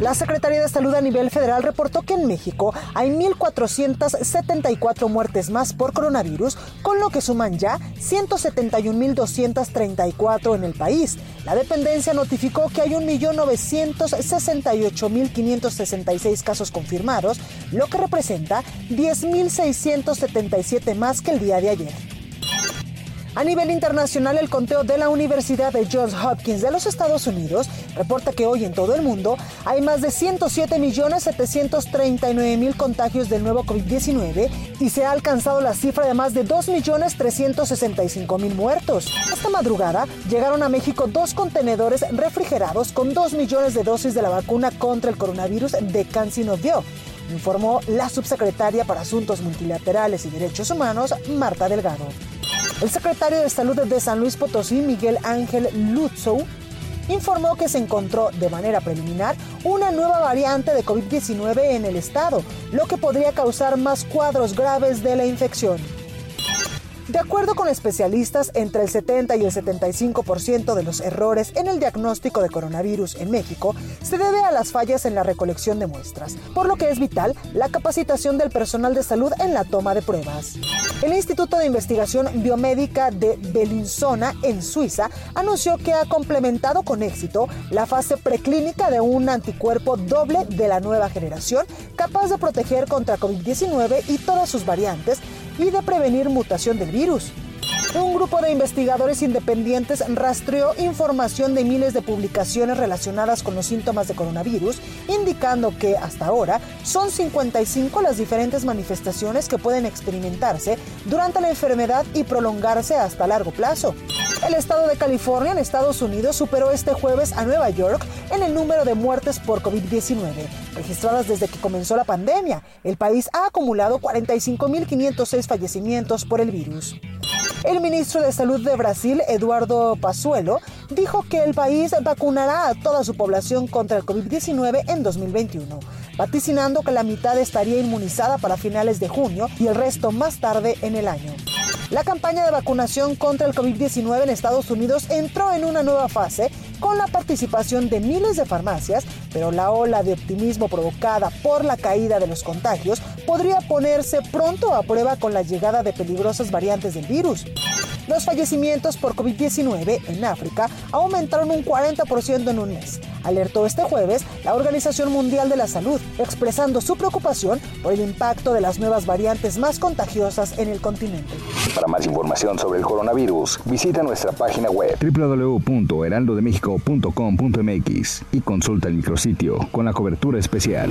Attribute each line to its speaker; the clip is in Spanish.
Speaker 1: La Secretaría de Salud a nivel federal reportó que en México hay 1.474 muertes más por coronavirus, con lo que suman ya 171.234 en el país. La dependencia notificó que hay 1.968.566 casos confirmados, lo que representa 10.677 más que el día de ayer. A nivel internacional, el conteo de la Universidad de Johns Hopkins de los Estados Unidos reporta que hoy en todo el mundo hay más de 107.739.000 contagios del nuevo COVID-19 y se ha alcanzado la cifra de más de 2.365.000 muertos. Esta madrugada llegaron a México dos contenedores refrigerados con 2 millones de dosis de la vacuna contra el coronavirus de CanSinoBio informó la subsecretaria para Asuntos Multilaterales y Derechos Humanos, Marta Delgado. El secretario de Salud de San Luis Potosí, Miguel Ángel Lutzow, informó que se encontró de manera preliminar una nueva variante de COVID-19 en el estado, lo que podría causar más cuadros graves de la infección. De acuerdo con especialistas, entre el 70 y el 75% de los errores en el diagnóstico de coronavirus en México se debe a las fallas en la recolección de muestras, por lo que es vital la capacitación del personal de salud en la toma de pruebas. El Instituto de Investigación Biomédica de Bellinzona, en Suiza, anunció que ha complementado con éxito la fase preclínica de un anticuerpo doble de la nueva generación, capaz de proteger contra COVID-19 y todas sus variantes, y de prevenir mutación del virus. Un grupo de investigadores independientes rastreó información de miles de publicaciones relacionadas con los síntomas de coronavirus, indicando que hasta ahora son 55 las diferentes manifestaciones que pueden experimentarse durante la enfermedad y prolongarse hasta largo plazo. El estado de California en Estados Unidos superó este jueves a Nueva York en el número de muertes por COVID-19, registradas desde que comenzó la pandemia. El país ha acumulado 45.506 fallecimientos por el virus. El ministro de Salud de Brasil, Eduardo Pazuello, dijo que el país vacunará a toda su población contra el COVID-19 en 2021, vaticinando que la mitad estaría inmunizada para finales de junio y el resto más tarde en el año. La campaña de vacunación contra el COVID-19 en Estados Unidos entró en una nueva fase con la participación de miles de farmacias, pero la ola de optimismo provocada por la caída de los contagios podría ponerse pronto a prueba con la llegada de peligrosas variantes del virus. Los fallecimientos por COVID-19 en África aumentaron un 40% en un mes, alertó este jueves la Organización Mundial de la Salud, expresando su preocupación por el impacto de las nuevas variantes más contagiosas en el continente.
Speaker 2: Para más información sobre el coronavirus, visita nuestra página web www.heraldodemexico.com.mx y consulta el micrositio con la cobertura especial.